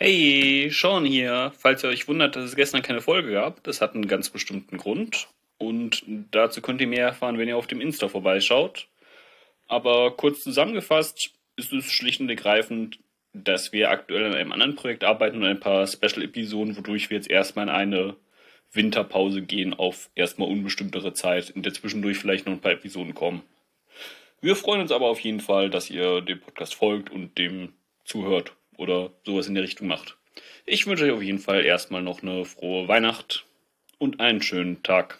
Hey, Sean hier. Falls ihr euch wundert, dass es gestern keine Folge gab, das hat einen ganz bestimmten Grund. Und dazu könnt ihr mehr erfahren, wenn ihr auf dem Insta vorbeischaut. Aber kurz zusammengefasst ist es schlicht und ergreifend, dass wir aktuell an einem anderen Projekt arbeiten und ein paar Special-Episoden, wodurch wir jetzt erstmal in eine Winterpause gehen auf erstmal unbestimmtere Zeit, in der zwischendurch vielleicht noch ein paar Episoden kommen. Wir freuen uns aber auf jeden Fall, dass ihr dem Podcast folgt und dem zuhört oder sowas in der Richtung macht. Ich wünsche euch auf jeden Fall erstmal noch eine frohe Weihnacht und einen schönen Tag.